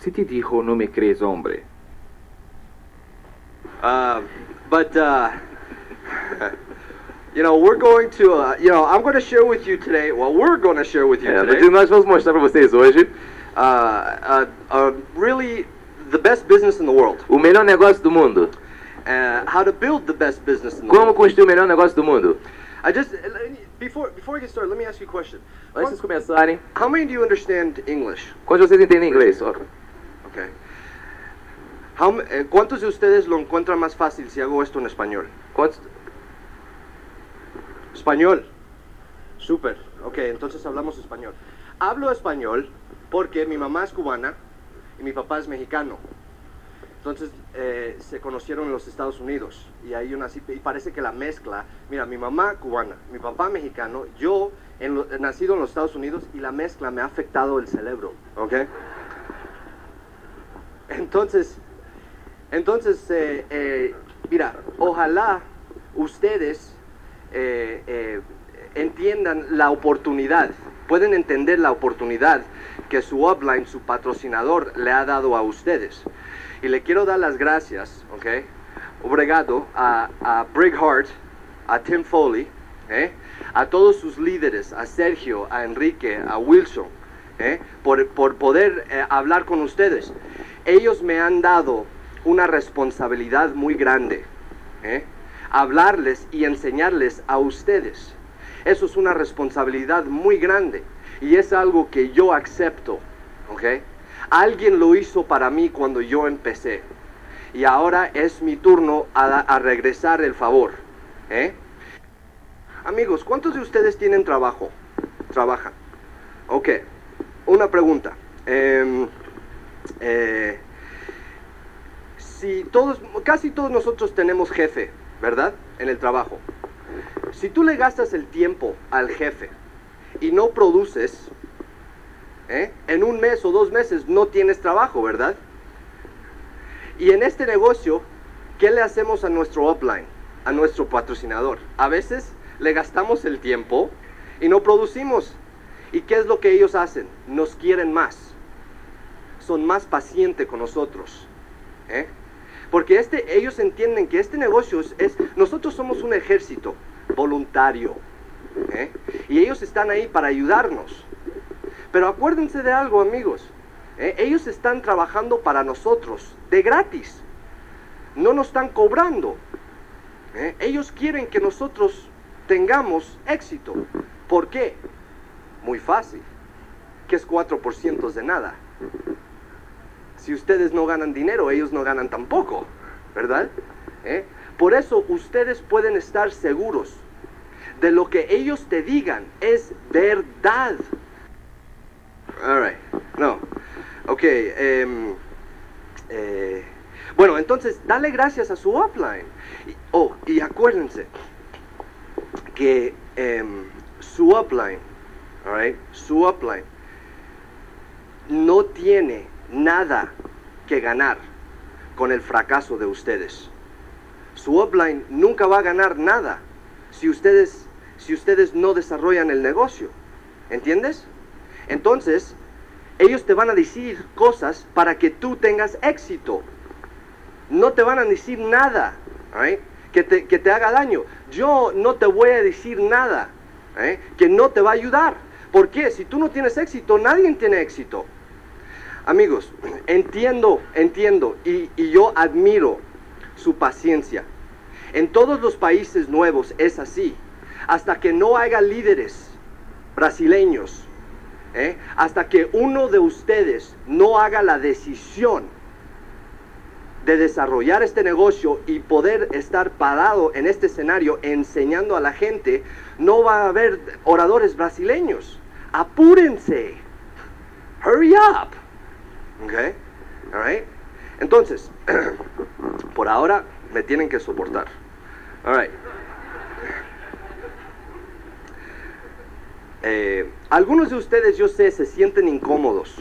Si ti dijo no me crees hombre. Uh, but uh, you know, we're going to, uh, you know, I'm going to share with you today. Well, we're going to share with you É, today. nós vamos mostrar para vocês hoje Uh, uh, uh, really, the best business in the world. o melhor negócio do mundo. Uh, how to build the best business in the Como world. construir o melhor negócio do mundo. I just before before we get started, let me ask you a question. Antes de começarem, How many do you understand English? quantos vocês entendem inglês? Ó, Okay. How, eh, ¿Cuántos de ustedes lo encuentran más fácil si hago esto en español? Quantos... Español. Súper. Ok, entonces hablamos español. Hablo español porque mi mamá es cubana y mi papá es mexicano. Entonces eh, se conocieron en los Estados Unidos y ahí yo nací y parece que la mezcla, mira, mi mamá cubana, mi papá mexicano, yo en lo- nacido en los Estados Unidos y la mezcla me ha afectado el cerebro, ¿ok? Entonces, entonces, eh, eh, mira, ojalá ustedes eh, entiendan la oportunidad, pueden entender la oportunidad que su upline, su patrocinador, le ha dado a ustedes. Y le quiero dar las gracias, ¿ok? Obrigado a, a Brig Hart, a Tim Foley, a todos sus líderes, a Sergio, a Enrique, a Wilson, por, por poder hablar con ustedes. Ellos me han dado una responsabilidad muy grande, ¿eh? hablarles y enseñarles a ustedes. Eso es una responsabilidad muy grande y es algo que yo acepto, ¿ok? Alguien lo hizo para mí cuando yo empecé y ahora es mi turno a, a regresar el favor, ¿eh? Amigos, ¿cuántos de ustedes tienen trabajo? Trabajan. Ok, una pregunta. Em, eh, si todos, casi todos nosotros tenemos jefe, ¿verdad? En el trabajo. Si tú le gastas el tiempo al jefe y no produces, ¿eh? en un mes o dos meses no tienes trabajo, ¿verdad? Y en este negocio, ¿qué le hacemos a nuestro upline, a nuestro patrocinador? A veces le gastamos el tiempo y no producimos. ¿Y qué es lo que ellos hacen? Nos quieren más. Son más pacientes con nosotros. ¿eh? Porque este, ellos entienden que este negocio es, nosotros somos un ejército voluntario. ¿eh? Y ellos están ahí para ayudarnos. Pero acuérdense de algo, amigos. ¿eh? Ellos están trabajando para nosotros, de gratis. No nos están cobrando. Ellos quieren que nosotros tengamos éxito. ¿Por qué? Muy fácil. Que es 4% de nada. Si ustedes no ganan dinero, ellos no ganan tampoco. ¿Verdad? ¿Eh? Por eso ustedes pueden estar seguros de lo que ellos te digan es verdad. All right. No. Ok. em, eh, bueno, entonces, dale gracias a su. Y- oh, y acuérdense que em, su upline, all right, su upline no tiene nada que ganar con el fracaso de ustedes. Su upline nunca va a ganar nada si ustedes, si ustedes no desarrollan el negocio. ¿Entiendes? Entonces, ellos te van a decir cosas para que tú tengas éxito. No te van a decir nada que, te, que te haga daño. Yo no te voy a decir nada que no te va a ayudar. ¿Por qué? Si tú no tienes éxito, nadie tiene éxito. Amigos, entiendo, entiendo y, y yo admiro su paciencia. En todos los países nuevos es así. Hasta que no haya líderes brasileños, ¿eh? hasta que uno de ustedes no haga la decisión de desarrollar este negocio y poder estar parado en este escenario enseñando a la gente, no va a haber oradores brasileños. Apúrense. Hurry up. Okay? All right? Entonces, por ahora me tienen que soportar. All right. Eh, algunos de ustedes, yo sé, se sienten incómodos.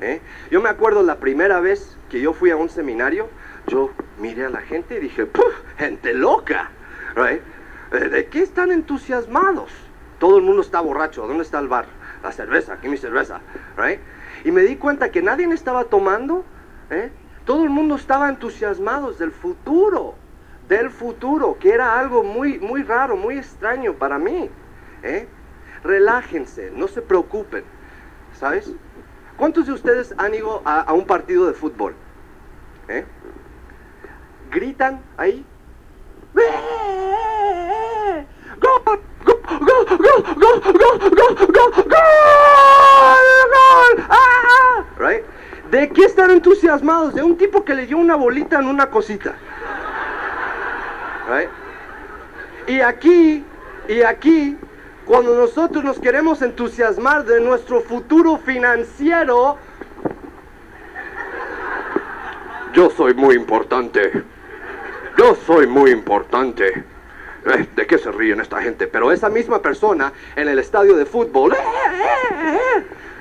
¿eh? Yo me acuerdo la primera vez que yo fui a un seminario, yo miré a la gente y dije, "Puf, gente loca. Right? Eh, ¿De qué están entusiasmados? Todo el mundo está borracho. ¿Dónde está el bar? la cerveza, aquí mi cerveza, right? Y me di cuenta que nadie estaba tomando, ¿eh? Todo el mundo estaba entusiasmado del futuro, del futuro, que era algo muy, muy raro, muy extraño para mí, ¿eh? Relájense, no se preocupen, ¿sabes? ¿Cuántos de ustedes han ido a, un partido de fútbol? ¿Eh? ¿Gritan ahí? ¡Gol! ¡Gol! ¡Ah! Right? ¿De qué están entusiasmados? De un tipo que le dio una bolita en una cosita. Right? Y aquí, y aquí, cuando nosotros nos queremos entusiasmar de nuestro futuro financiero, yo soy muy importante. Yo soy muy importante. Eh, ¿De qué se ríen esta gente? Pero esa misma persona en el estadio de fútbol,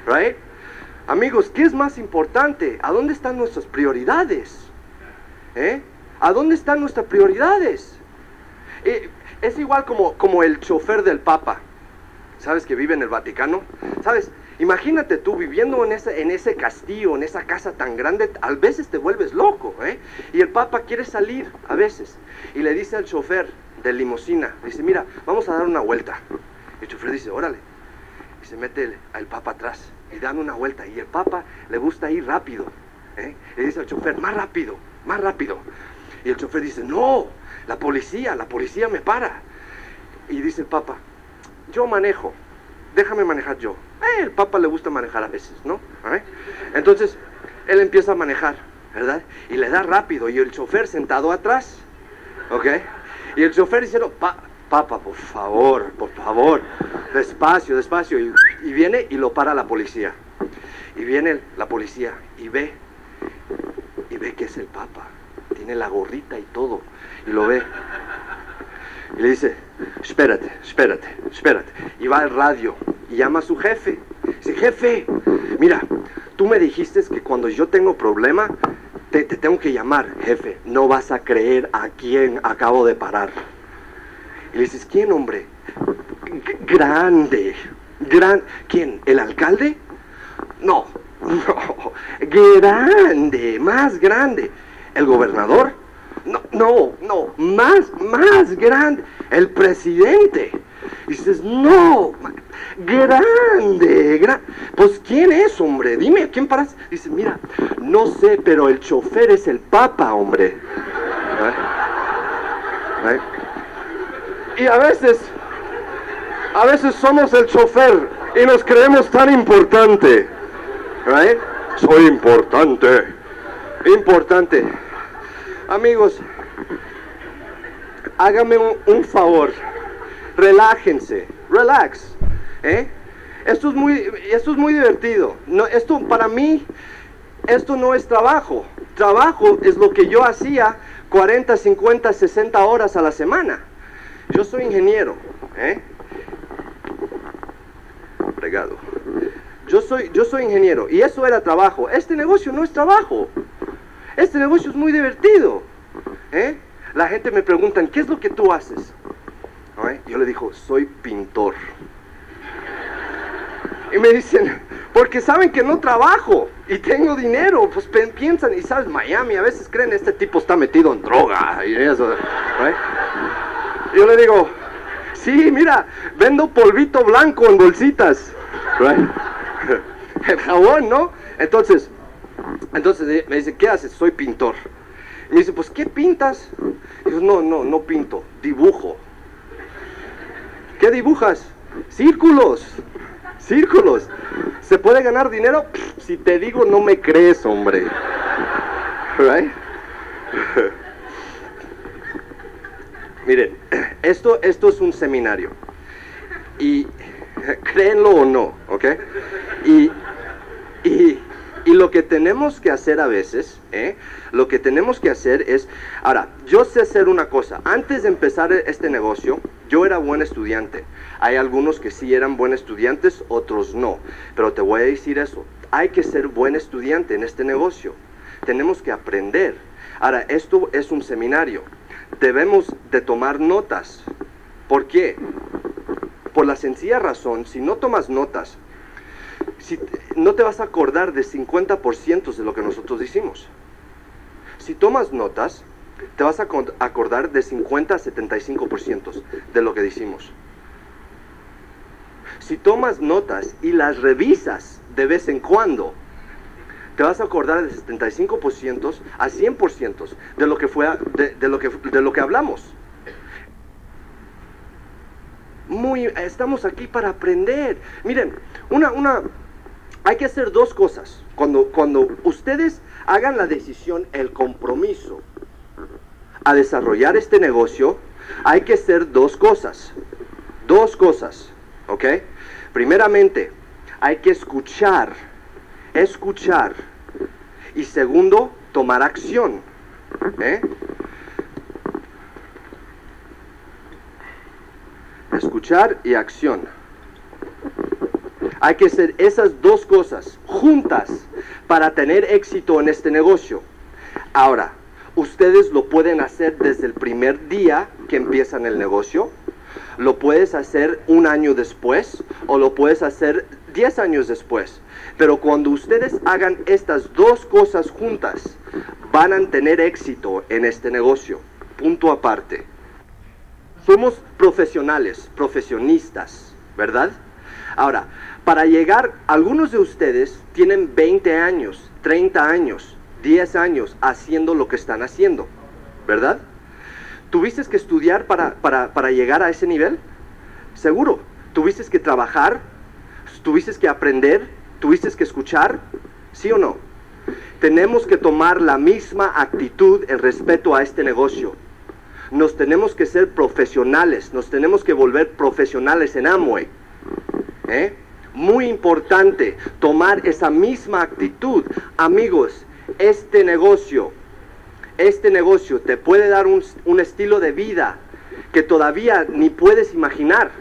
right? Amigos, ¿qué es más importante? ¿A dónde están nuestras prioridades? ¿Eh? ¿A dónde están nuestras prioridades? Eh, es igual como, como el chofer del Papa. ¿Sabes que vive en el Vaticano? ¿Sabes? Imagínate tú viviendo en ese, en ese castillo, en esa casa tan grande, a veces te vuelves loco, ¿eh? Y el Papa quiere salir, a veces, y le dice al chofer de limusina, dice, mira, vamos a dar una vuelta. Y el chofer dice, órale. Y se mete el, al Papa atrás y dan una vuelta. Y el Papa le gusta ir rápido. ¿eh? Le dice al chofer, más rápido, más rápido. Y el chofer dice, no, la policía, la policía me para. Y dice el Papa, yo manejo, déjame manejar yo. Eh, el Papa le gusta manejar a veces, ¿no? ¿Eh? Entonces, él empieza a manejar, ¿verdad? Y le da rápido y el chofer sentado atrás, ¿ok? Y el chofer diciendo, pa, Papa, por favor, por favor, despacio, despacio. Y, viene y lo para la policía. Y viene la policía y ve, y ve que es el Papa. Tiene la gorrita y todo. Y lo ve. Y le dice, espérate, espérate, espérate. Y va al radio y llama a su jefe. Dice, jefe, mira, tú me dijiste que cuando yo tengo problema, te tengo que llamar, jefe. No vas a creer a quién acabo de parar. Y le dices, ¿quién, hombre? Grande. Gran ¿Quién? ¿El alcalde? No, no. Grande, más grande. ¿El gobernador? No, no, no. Más, más grande. El presidente. Dices, no. Grande, gran... Pues, ¿quién es, hombre? Dime, ¿quién paras? Dice, mira, no sé, pero el chofer es el papa, hombre. ¿Eh? ¿Eh? Y a veces, a veces somos el chofer y nos creemos tan importante. Right? Soy importante. Importante. Amigos, hágame un, un favor. Relájense. Relax. ¿eh? Esto es muy, esto es muy divertido. No, esto para mí, esto no es trabajo. Trabajo es lo que yo hacía 40, 50, 60 horas a la semana. Yo soy ingeniero, ¿eh? Fregado. Yo soy, yo soy ingeniero y eso era trabajo. Este negocio no es trabajo. Este negocio es muy divertido. ¿eh? La gente me pregunta, ¿qué es lo que tú haces? Yo le digo, soy pintor. Y me dicen, porque saben que no trabajo y tengo dinero, pues piensan, y sabes, Miami a veces creen, este tipo está metido en droga y eso. Yo le digo, sí, mira, vendo polvito blanco en bolsitas. Right? El jabón, ¿no? Entonces, entonces me dice, ¿qué haces? Soy pintor. Y me dice, pues, ¿qué pintas? Y yo, no, no, no pinto, dibujo. ¿Qué dibujas? Círculos. Círculos. ¿Se puede ganar dinero? Si te digo, no me crees, hombre. Right? Miren, esto, esto es un seminario. Y créenlo o no, ¿ok? Y, y, lo que tenemos que hacer a veces, ¿eh? Lo que tenemos que hacer es... Ahora, yo sé hacer una cosa. Antes de empezar este negocio, yo era buen estudiante. Hay algunos que sí eran buenos estudiantes, otros no. Pero te voy a decir eso. Hay que ser buen estudiante en este negocio. Tenemos que aprender. Ahora, esto es un seminario. Debemos de tomar notas. ¿Por qué? Por la sencilla razón, si no tomas notas, no te vas a acordar de 50% de lo que nosotros decimos. Si tomas notas, te vas a acordar de 50 a 75% de lo que decimos. Si tomas notas y las revisas de vez en cuando, te vas a acordar de 75% a 100% de lo que fue de, lo que de lo que hablamos. Muy estamos aquí para aprender. Miren, una una hay que hacer dos cosas. Cuando cuando ustedes hagan la decisión, el compromiso a desarrollar este negocio, hay que hacer dos cosas. Dos cosas, ¿ok? Primeramente, hay que escuchar, escuchar. Y segundo, tomar acción. ¿eh? Escuchar y acción. Hay que hacer esas dos cosas juntas para tener éxito en este negocio. Ahora, ustedes lo pueden hacer desde el primer día que empiezan el negocio, lo puedes hacer un año después o lo puedes hacer 10 años después. Pero cuando ustedes hagan estas dos cosas juntas, van a tener éxito en este negocio. Punto aparte. Somos profesionales, profesionistas, ¿verdad? Ahora, para llegar, algunos de ustedes tienen 20 años, 30 años, 10 años haciendo lo que están haciendo, ¿verdad? ¿Tuviste que estudiar para, para, para llegar a ese nivel? Seguro. ¿Tuviste que trabajar? ¿Tuviste que aprender? ¿Tuviste que escuchar? ¿Sí o no? Tenemos que tomar la misma actitud en respeto a este negocio. Nos tenemos que ser profesionales, nos tenemos que volver profesionales en Amway. ¿Eh? Muy importante tomar esa misma actitud. Amigos, este negocio, este negocio te puede dar un, un estilo de vida que todavía ni puedes imaginar.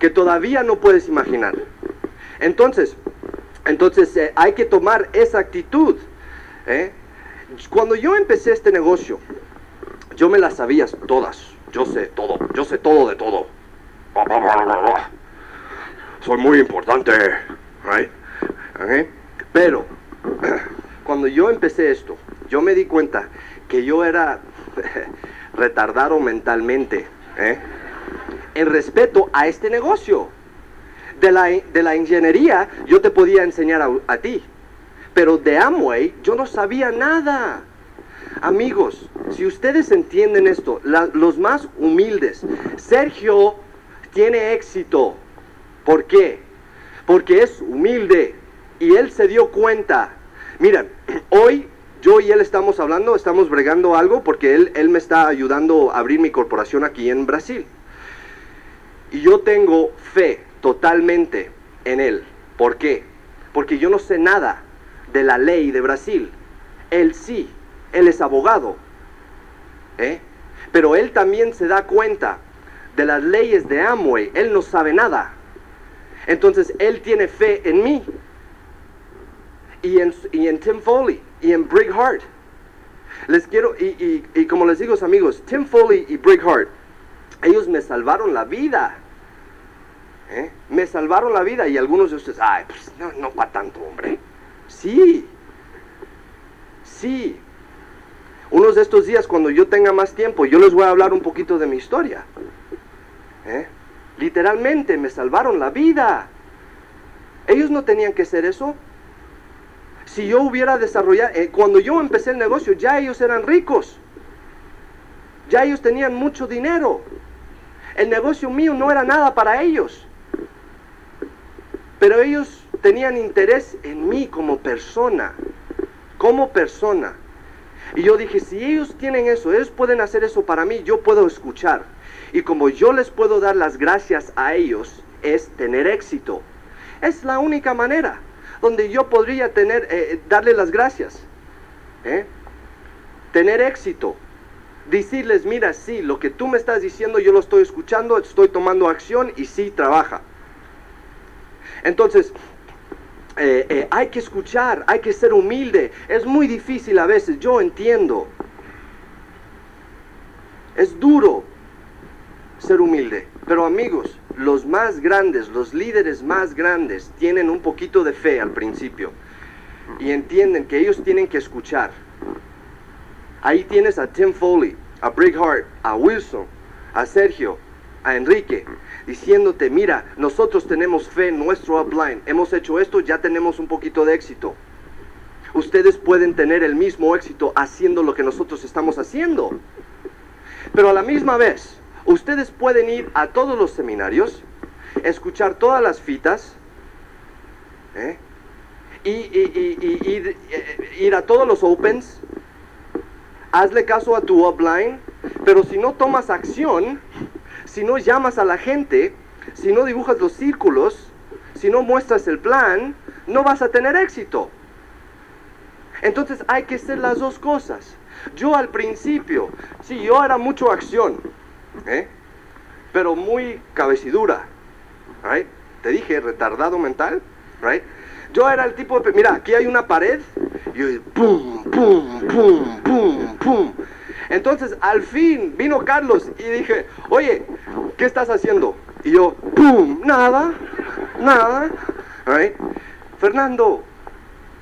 Que todavía no puedes imaginar. Entonces, entonces eh, hay que tomar esa actitud. ¿eh? Cuando yo empecé este negocio, yo me las sabía todas. Yo sé todo, yo sé todo de todo. Soy muy importante. right? Pero, cuando yo empecé esto, yo me di cuenta que yo era retardado mentalmente. ¿eh? En respeto a este negocio. De la, de la ingeniería yo te podía enseñar a, a ti. Pero de Amway yo no sabía nada. Amigos, si ustedes entienden esto, la- los más humildes, Sergio tiene éxito. ¿Por qué? Porque es humilde y él se dio cuenta. Miren, hoy yo y él estamos hablando, estamos bregando algo porque él, él me está ayudando a abrir mi corporación aquí en Brasil. Y yo tengo fe totalmente en él. ¿Por qué? Porque yo no sé nada de la ley de Brasil. Él sí, él es abogado. ¿eh? Pero él también se da cuenta de las leyes de Amway. Él no sabe nada. Entonces él tiene fe en mí. Y en, y en Tim Foley. Y en Brig Hart. Les quiero, y, y- y como les digo amigos, Tim Foley y Brig Hart, ellos me salvaron la vida. ¿Eh? Me salvaron la vida y algunos de ustedes, ay, pues no, no para tanto, hombre. Sí, sí. Unos de estos días, cuando yo tenga más tiempo, yo les voy a hablar un poquito de mi historia. ¿eh? Literalmente me salvaron la vida. Ellos no tenían que hacer eso. Si yo hubiera desarrollado, eh, cuando yo empecé el negocio, ya ellos eran ricos. Ya ellos tenían mucho dinero. El negocio mío no era nada para ellos. Pero ellos tenían interés en mí como persona. Como persona. Y yo dije, si ellos tienen eso, ellos pueden hacer eso para mí, yo puedo escuchar. Y como yo les puedo dar las gracias a ellos, es tener éxito. Es la única manera donde yo podría tener, eh, darle las gracias. ¿eh? Tener éxito. Decirles, mira, sí, lo que tú me estás diciendo yo lo estoy escuchando, estoy tomando acción y sí trabaja. Entonces, eh, eh, hay que escuchar, hay que ser humilde. Es muy difícil a veces, yo entiendo. Es duro ser humilde. Pero amigos, los más grandes, los líderes más grandes, tienen un poquito de fe al principio y entienden que ellos tienen que escuchar. Ahí tienes a Tim Foley, a Brick Hart, a Wilson, a Sergio, a Enrique, diciéndote, mira, nosotros tenemos fe en nuestro upline, hemos hecho esto, ya tenemos un poquito de éxito. Ustedes pueden tener el mismo éxito haciendo lo que nosotros estamos haciendo. Pero a la misma vez, ustedes pueden ir a todos los seminarios, escuchar todas las fitas, ¿eh? y, eh, ir a todos los opens, hazle caso a tu upline, pero si no tomas acción, si no llamas a la gente, si no dibujas los círculos, si no muestras el plan, no vas a tener éxito. Entonces hay que hacer las dos cosas. Yo al principio, sí, yo era mucho acción, ¿eh? pero muy cabecidura. right? Te dije, retardado mental. right? Yo era el tipo de... Mira, aquí hay una pared. Y yo, pum, pum, pum, pum, pum. Entonces, al fin vino Carlos y dije, oye, ¿qué estás haciendo? Y yo, pum, nada, nada. right? Fernando,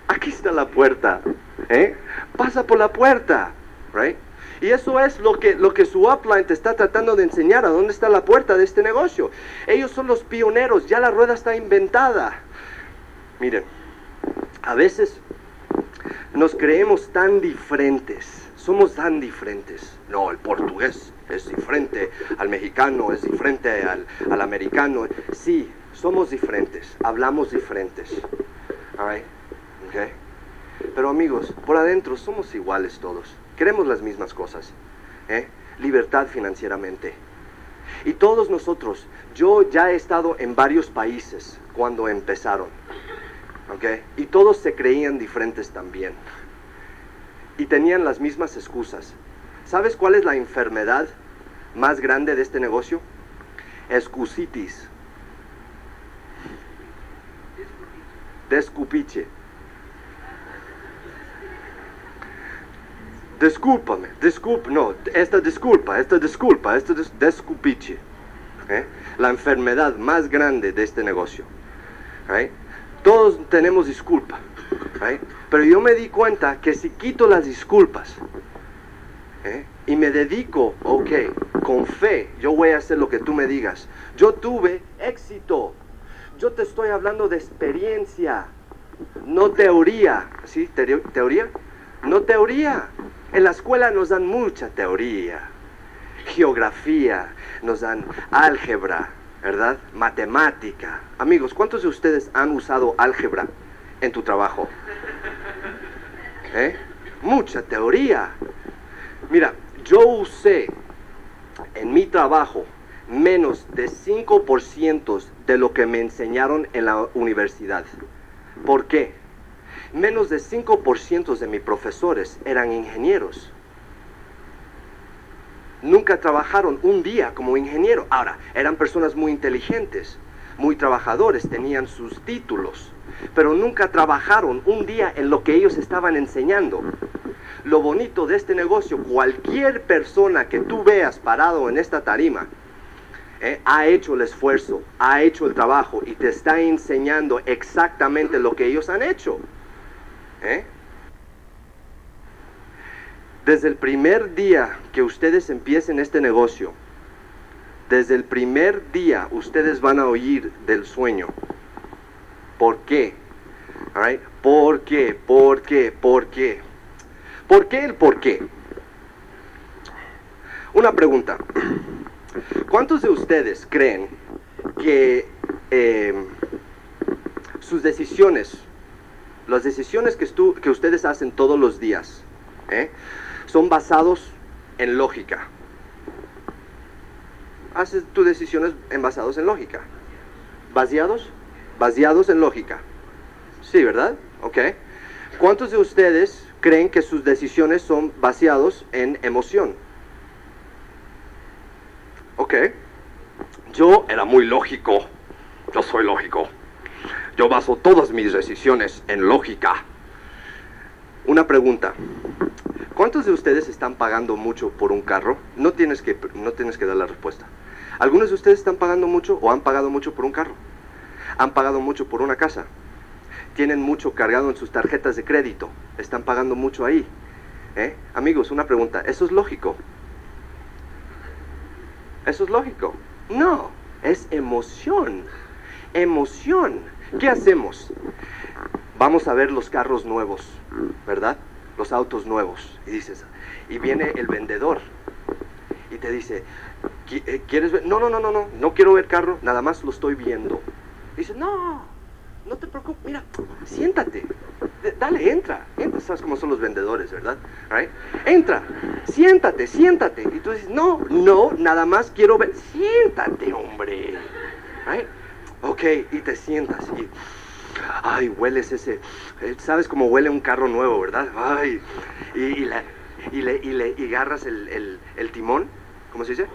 aquí está la puerta, ¿eh? Pasa por la puerta, right? Y eso es lo que, lo que su upline te está tratando de enseñar, a dónde está la puerta de este negocio. Ellos son los pioneros, ya la rueda está inventada. Miren, a veces nos creemos tan diferentes, somos tan diferentes. No, el portugués es diferente al mexicano, es diferente al, al americano. Sí, somos diferentes, hablamos diferentes. All right? Okay. Pero amigos, por adentro somos iguales todos. Queremos las mismas cosas. ¿eh? Libertad financieramente. Y todos nosotros, yo ya he estado en varios países cuando empezaron. ¿ok? Y todos se creían diferentes también. Y tenían las mismas excusas. ¿Sabes cuál es la enfermedad más grande de este negocio? Excusitis. Descupiche. Discúlpame, disculpa, no, esta disculpa, esta disculpa, esta des- descupiche. La enfermedad más grande de este negocio. Todos tenemos disculpa. ¿Right? Pero yo me di cuenta que si quito las disculpas ¿eh? y me dedico, ok, con fe, yo voy a hacer lo que tú me digas. Yo tuve éxito. Yo te estoy hablando de experiencia, no teoría. ¿Sí? Teo- ¿Teoría? No teoría. En la escuela nos dan mucha teoría. Geografía, nos dan álgebra, ¿verdad? Matemática. Amigos, ¿cuántos de ustedes han usado álgebra en tu trabajo? ¿Eh? Mucha teoría. Mira, yo usé en mi trabajo menos de 5% de lo que me enseñaron en la universidad. ¿Por qué? Menos de 5% de mis profesores eran ingenieros. Nunca trabajaron un día como ingeniero. Ahora, eran personas muy inteligentes, muy trabajadores, tenían sus títulos, pero nunca trabajaron un día en lo que ellos estaban enseñando. Lo bonito de este negocio, cualquier persona que tú veas parado en esta tarima, eh, ha hecho el esfuerzo, ha hecho el trabajo y te está enseñando exactamente lo que ellos han hecho. ¿eh? Desde el primer día que ustedes empiecen este negocio, desde el primer día ustedes van a oír del sueño. ¿Por qué? ¿Por qué? ¿Por qué? ¿Por qué? ¿Por qué el por qué? Una pregunta. ¿Cuántos de ustedes creen que eh, sus decisiones, las decisiones que ustedes hacen todos los días, ¿eh? son basados en lógica? Haces tus decisiones en basados en lógica. ¿Baseados? Baseados en lógica. Sí, ¿verdad? Ok. ¿Cuántos de ustedes creen que sus decisiones son basados en emoción? Ok. Yo era muy lógico. Yo soy lógico. Yo baso todas mis decisiones en lógica. Una pregunta. ¿Cuántos de ustedes están pagando mucho por un carro? No tienes que, no tienes que dar la respuesta. Algunos de ustedes están pagando mucho o han pagado mucho por un carro. Han pagado mucho por una casa. Tienen mucho cargado en sus tarjetas de crédito. Están pagando mucho ahí. ¿Eh? Amigos, una pregunta. ¿Eso es lógico? ¿Eso es lógico? No, es emoción. Emoción. ¿Qué hacemos? Vamos a ver los carros nuevos, ¿verdad? Los autos nuevos. Y dices, y viene el vendedor y te dice, "¿Qui- eh, ¿quieres ver? No, no, no, no, no, no quiero ver carro, nada más lo estoy viendo. Dice, no, no te preocupes, mira, siéntate, dale, entra, entra, sabes cómo son los vendedores, ¿verdad? Entra, siéntate, siéntate. Y tú dices, no, no, nada más quiero ver, siéntate, hombre. Right? Ok, y te sientas y, ay, hueles ese, eh, sabes cómo huele un carro nuevo, ¿verdad? Ay, y, y la- y le, y le y agarras el- el timón, ¿cómo se dice?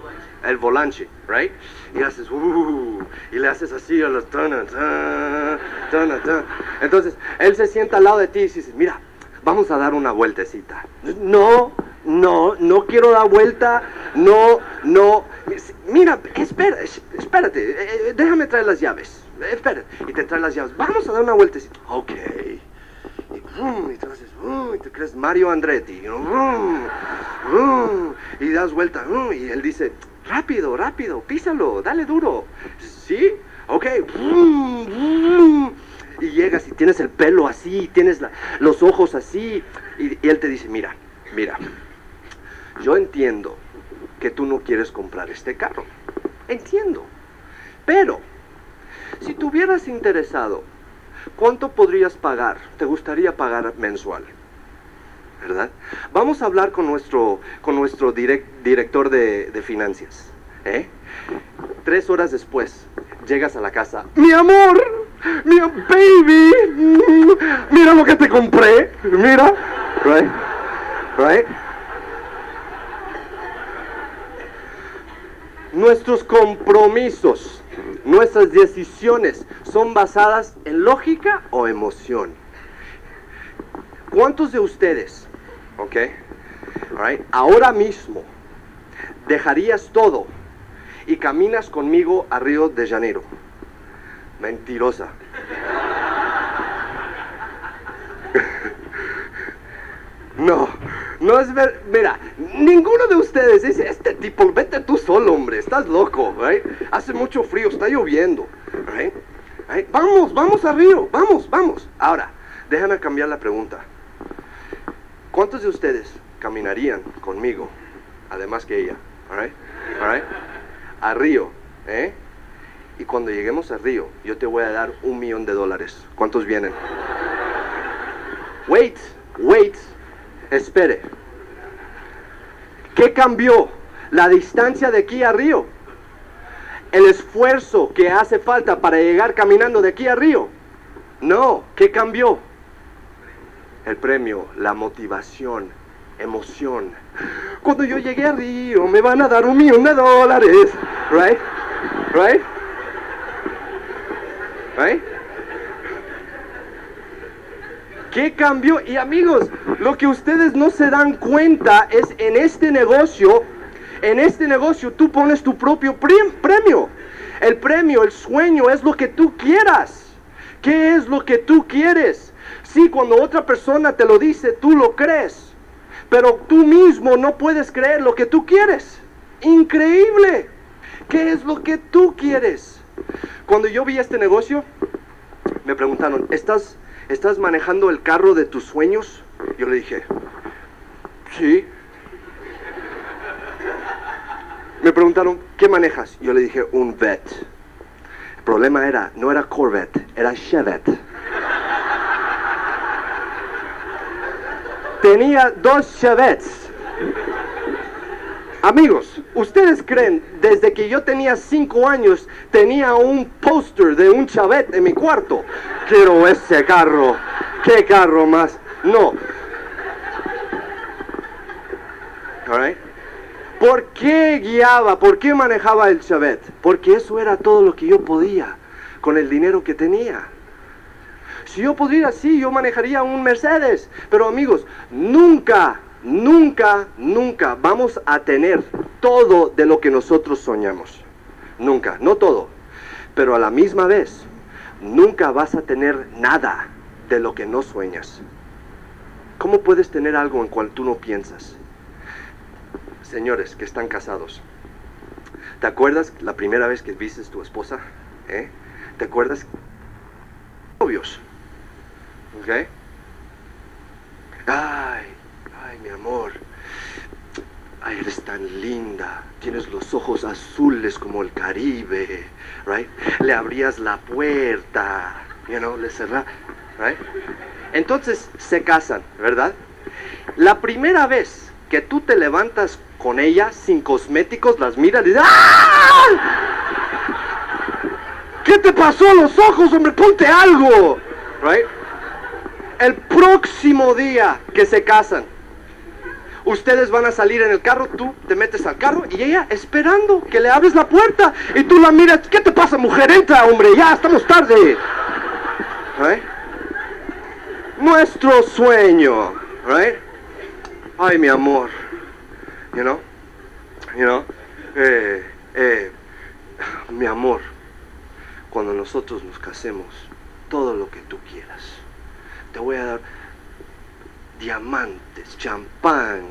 El volante, right? Y haces, uh, y le haces así a los ta. Entonces, él se sienta al lado de ti y dices, mira, vamos a dar una vueltecita. No, no, no quiero dar vuelta, no, no. Mira, espera, es- espérate, eh, eh, déjame traer las llaves. Espérate, y te trae las llaves. Vamos a dar una vueltecita. Ok. Y, tú y te crees Mario Andretti, y das vuelta, y él dice, rápido, rápido, písalo, dale duro, ¿sí? Ok, y llegas y tienes el pelo así, tienes los ojos así, y, él te dice, mira, mira, yo entiendo que tú no quieres comprar este carro, entiendo, pero si te hubieras interesado ¿Cuánto podrías pagar? ¿Te gustaría pagar mensual? ¿Verdad? Vamos a hablar con nuestro, con nuestro direc- director de, de finanzas. ¿eh? Tres horas después, llegas a la casa. Mi amor, mi baby, mira lo que te compré. Mira, right, right. Nuestros compromisos, nuestras decisiones son basadas en lógica o emoción. ¿Cuántos de ustedes, ok, alright, ahora mismo dejarías todo y caminas conmigo a Río de Janeiro? Mentirosa. No, no es ver. Mira, ninguno de ustedes dice: Este tipo, vete tú solo, hombre, estás loco, right? Hace mucho frío, está lloviendo, right? Right? Vamos, vamos a Río, vamos, vamos. Ahora, déjame cambiar la pregunta. ¿Cuántos de ustedes caminarían conmigo, además que ella, alright? Alright? A Río, ¿eh? Y cuando lleguemos a Río, yo te voy a dar un millón de dólares. ¿Cuántos vienen? Wait, wait, espere. ¿Qué cambió? La distancia de aquí a Río. El esfuerzo que hace falta para llegar caminando de aquí a Río. No, ¿qué cambió? El premio, la motivación, emoción. Cuando yo llegué a Río me van a dar un millón de dólares. Right? Right? Right? ¿Qué cambió? Y amigos, lo que ustedes no se dan cuenta es en este negocio, en este negocio tú pones tu propio premio. El premio, el sueño es lo que tú quieras. ¿Qué es lo que tú quieres? Sí, cuando otra persona te lo dice, tú lo crees. Pero tú mismo no puedes creer lo que tú quieres. Increíble. ¿Qué es lo que tú quieres? Cuando yo vi este negocio, me preguntaron, ¿estás, ¿estás manejando el carro de tus sueños? Yo le dije, sí. Me preguntaron, ¿qué manejas? Yo le dije, un Vet. El problema era, no era Corvette, era Chevette. Tenía dos Chevettes. Amigos, ¿ustedes creen desde que yo tenía cinco años tenía un póster de un Chevette en mi cuarto? Quiero ese carro. ¿Qué carro más? No. Alright. ¿Por qué guiaba? ¿Por qué manejaba el Chevette? Porque eso era todo lo que yo podía con el dinero que tenía. Si yo pudiera, sí, yo manejaría un Mercedes. Pero amigos, nunca, nunca, nunca vamos a tener todo de lo que nosotros soñamos. nunca, no todo. Pero a la misma vez, nunca vas a tener nada de lo que no sueñas. ¿Cómo puedes tener algo en cual tú no piensas? Señores que están casados, ¿te acuerdas la primera vez que viste a tu esposa? ¿Eh? ¿Te acuerdas? Novios. ¿Ok? Ay, ay, mi amor. Ay, eres tan linda. Tienes los ojos azules como el Caribe, right? Le abrías la puerta, you know, le cerrás, right? Entonces se casan, ¿verdad? La primera vez que tú te levantas con ella sin cosméticos, las miras y dices, ¡Ah! ¿Qué te pasó a los ojos, hombre? Ponte algo, right? El próximo día que se casan, ustedes van a salir en el carro, tú te metes al carro y ella esperando que le abres la puerta y tú la miras, ¿qué te pasa mujer? Entra hombre, ya estamos tarde. Right? Nuestro sueño, right? Ay mi amor, you know, you know, eh, eh, mi amor, cuando nosotros nos casemos, todo lo que tú quieras, te voy a dar diamantes, champán,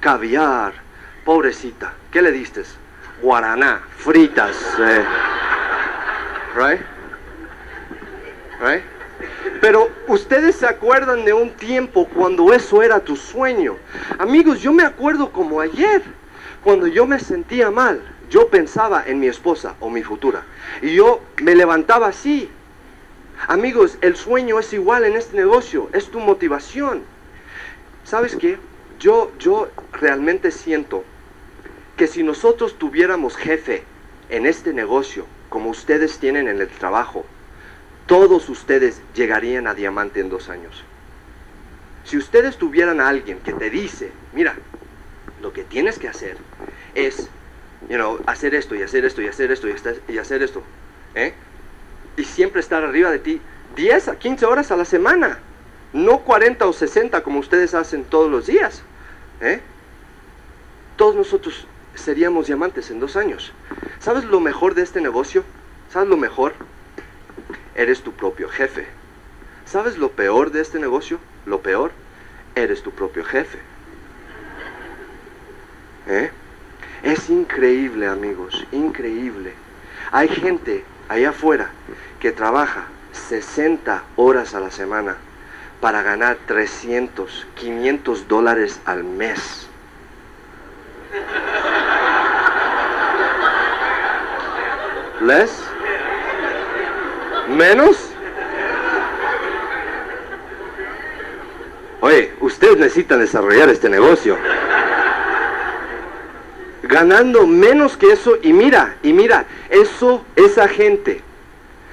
caviar. Pobrecita, ¿qué le diste? Guaraná, fritas. Eh. Right? Right? Pero ustedes se acuerdan de un tiempo cuando eso era tu sueño. Amigos, yo me acuerdo como ayer, cuando yo me sentía mal, yo pensaba en mi esposa o mi futura. Y yo me levantaba así. Amigos, el sueño es igual en este negocio, es tu motivación. ¿Sabes qué? Yo, yo realmente siento que si nosotros tuviéramos jefe en este negocio, como ustedes tienen en el trabajo, todos ustedes llegarían a diamante en dos años. Si ustedes tuvieran a alguien que te dice, mira, lo que tienes que hacer es, you know, hacer esto y hacer esto y hacer esto y, hacer esto, ¿eh? y siempre estar arriba de ti 10 a 15 horas a la semana, no 40 o 60 como ustedes hacen todos los días. ¿eh? Todos nosotros seríamos diamantes en dos años. ¿Sabes lo mejor de este negocio? ¿Sabes lo mejor? Eres tu propio jefe. ¿Sabes lo peor de este negocio? Lo peor, eres tu propio jefe. ¿Eh? Es increíble, amigos, increíble. Hay gente allá afuera que trabaja 60 horas a la semana para ganar 300, 500 dólares al mes. ¿Les? ¿Menos? Oye, ustedes necesitan desarrollar este negocio ganando menos que eso y mira, y mira, eso, esa gente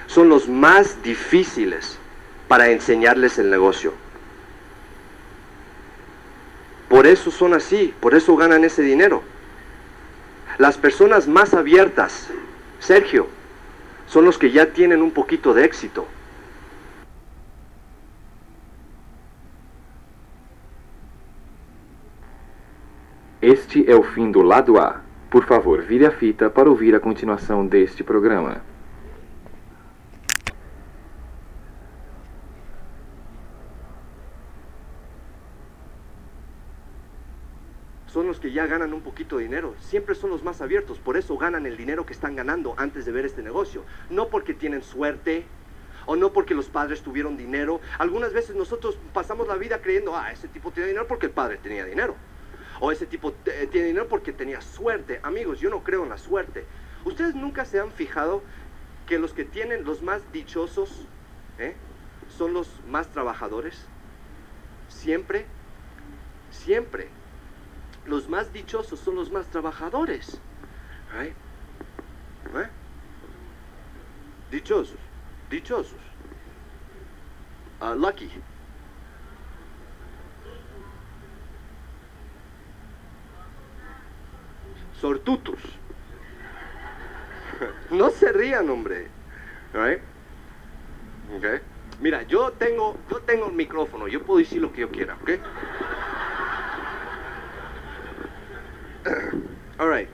son los más difíciles para enseñarles el negocio. Por eso son así, por eso ganan ese dinero. Las personas más abiertas, Sergio, son los que ya tienen un poquito de éxito. Este é o fim do lado A. Por favor, vire a fita para ouvir a continuação deste programa. son los que ya ganan un poquito de dinero. Siempre son los más abiertos. Por eso ganan el dinero que están ganando antes de ver este negocio. No porque tienen suerte o no porque los padres tuvieron dinero. Algunas veces nosotros pasamos la vida creyendo, ah, ese tipo tiene dinero porque el padre tenía dinero. O ese tipo eh, tiene dinero porque tenía suerte. Amigos, yo no creo en la suerte. Ustedes nunca se han fijado que los que tienen los más dichosos ¿eh? son los más trabajadores. Siempre, siempre los más dichosos son los más trabajadores. Right? ¿Eh? Dichosos, dichosos. Ah, lucky. Sortutos. No se rían, hombre. Right? Okay. Mira, yo tengo, yo tengo un micrófono, yo puedo decir lo que yo quiera, ¿ok? All right.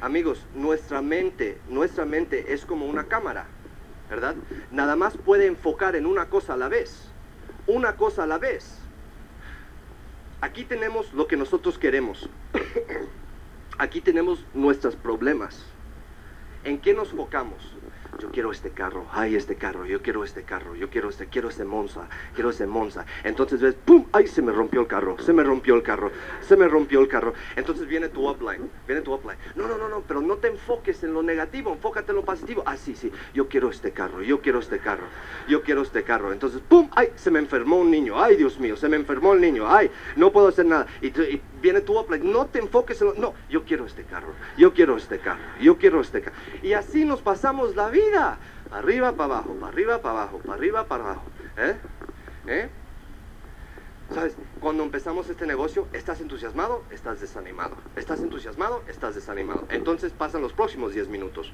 Amigos, nuestra mente, nuestra mente es como una cámara, ¿verdad? Nada más puede enfocar en una cosa a la vez. Una cosa a la vez. Aquí tenemos lo que nosotros queremos. Aquí tenemos nuestros problemas. ¿En qué nos focamos? Yo quiero este carro, ay este carro, yo quiero este carro, yo quiero este, quiero este Monza, quiero este Monza. Entonces ves, ¡pum! ¡Ay, se me rompió el carro! Se me rompió el carro, se me rompió el carro. Entonces viene tu upline, viene tu upline. No, no, no, no, pero no te enfoques en lo negativo, enfócate en lo positivo. Ah, sí, sí, yo quiero este carro, yo quiero este carro, yo quiero este carro. Entonces, ¡pum! ¡Ay, se me enfermó un niño! ¡Ay, Dios mío, se me enfermó el niño! ¡Ay, no puedo hacer nada! Y, y viene tu upline, no te enfoques en. No, yo quiero este carro, yo quiero este carro, yo quiero este carro. Y así nos pasamos la vida. Arriba, para abajo, para arriba, para abajo, para arriba, para abajo. ¿Eh? ¿Eh? ¿Sabes? Cuando empezamos este negocio, ¿estás entusiasmado? Estás desanimado. ¿Estás entusiasmado? Estás desanimado. Entonces pasan los próximos 10 minutos.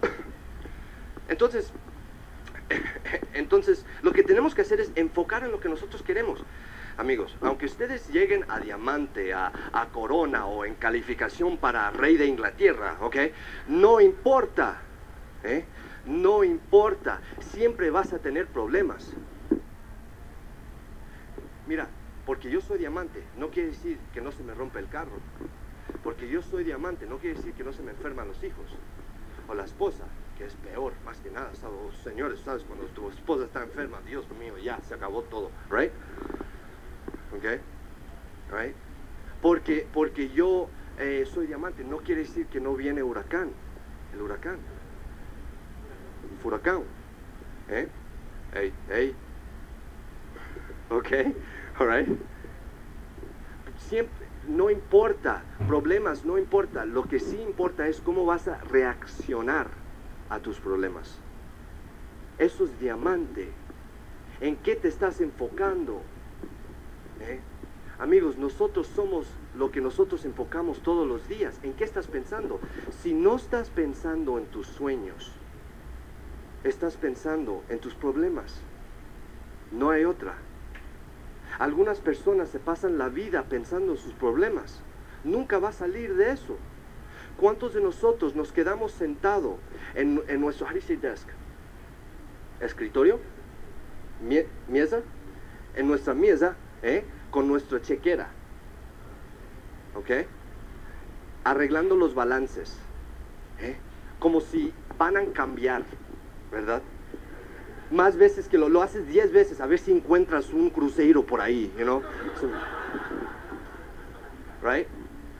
Entonces, entonces, lo que tenemos que hacer es enfocar en lo que nosotros queremos. Amigos, aunque ustedes lleguen a diamante, a, corona o en calificación para rey de Inglaterra, ¿ok? No importa, ¿eh? No importa, siempre vas a tener problemas. Mira, porque yo soy diamante, no quiere decir que no se me rompe el carro. Porque yo soy diamante, no quiere decir que no se me enferman los hijos. O la esposa, que es peor, más que nada. ¿sabes? Señores, ¿sabes? Cuando tu esposa está enferma, Dios mío, ya, se acabó todo. ¿Right? ¿Ok? ¿Right? Porque, porque yo eh, soy diamante, no quiere decir que no viene huracán. El huracán. Furacán. ¿Eh? Hey, hey. ¿Ok? Alright. Siempre, no importa, problemas no importa, lo que sí importa es cómo vas a reaccionar a tus problemas. Eso es diamante. ¿En qué te estás enfocando? ¿Eh? Amigos, nosotros somos lo que nosotros enfocamos todos los días. ¿En qué estás pensando? Si no estás pensando en tus sueños, estás pensando en tus problemas. No hay otra. Algunas personas se pasan la vida pensando en sus problemas. Nunca va a salir de eso. ¿Cuántos de nosotros nos quedamos sentados en, en nuestro say desk? escritorio, mie- mesa, en nuestra mesa, ¿eh? con nuestra chequera, ¿ok? Arreglando los balances, ¿eh? como si van a cambiar, ¿verdad? Más veces que lo, lo haces 10 veces, a ver si encuentras un cruceiro por ahí, you know? Right?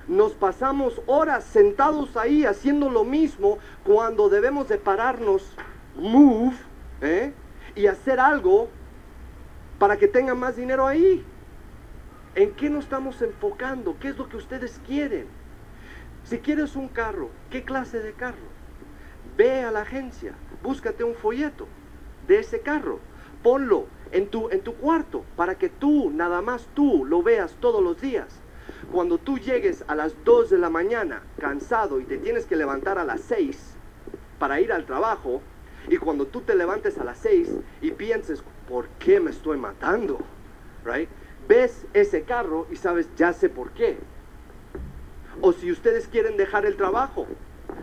Nos pasamos horas sentados ahí haciendo lo mismo cuando debemos de pararnos, move, ¿eh? y hacer algo para que tengan más dinero ahí. ¿En qué nos estamos enfocando? ¿Qué es lo que ustedes quieren? Si quieres un carro, ¿qué clase de carro? Ve a la agencia, búscate un folleto de ese carro, ponlo en tu, en tu cuarto para que tú, nada más tú, lo veas todos los días. Cuando tú llegues a las 2 de la mañana cansado y te tienes que levantar a las 6 para ir al trabajo, y cuando tú te levantes a las 6 y pienses, ¿por qué me estoy matando? Right? Ves ese carro y sabes, ya sé por qué. O si ustedes quieren dejar el trabajo,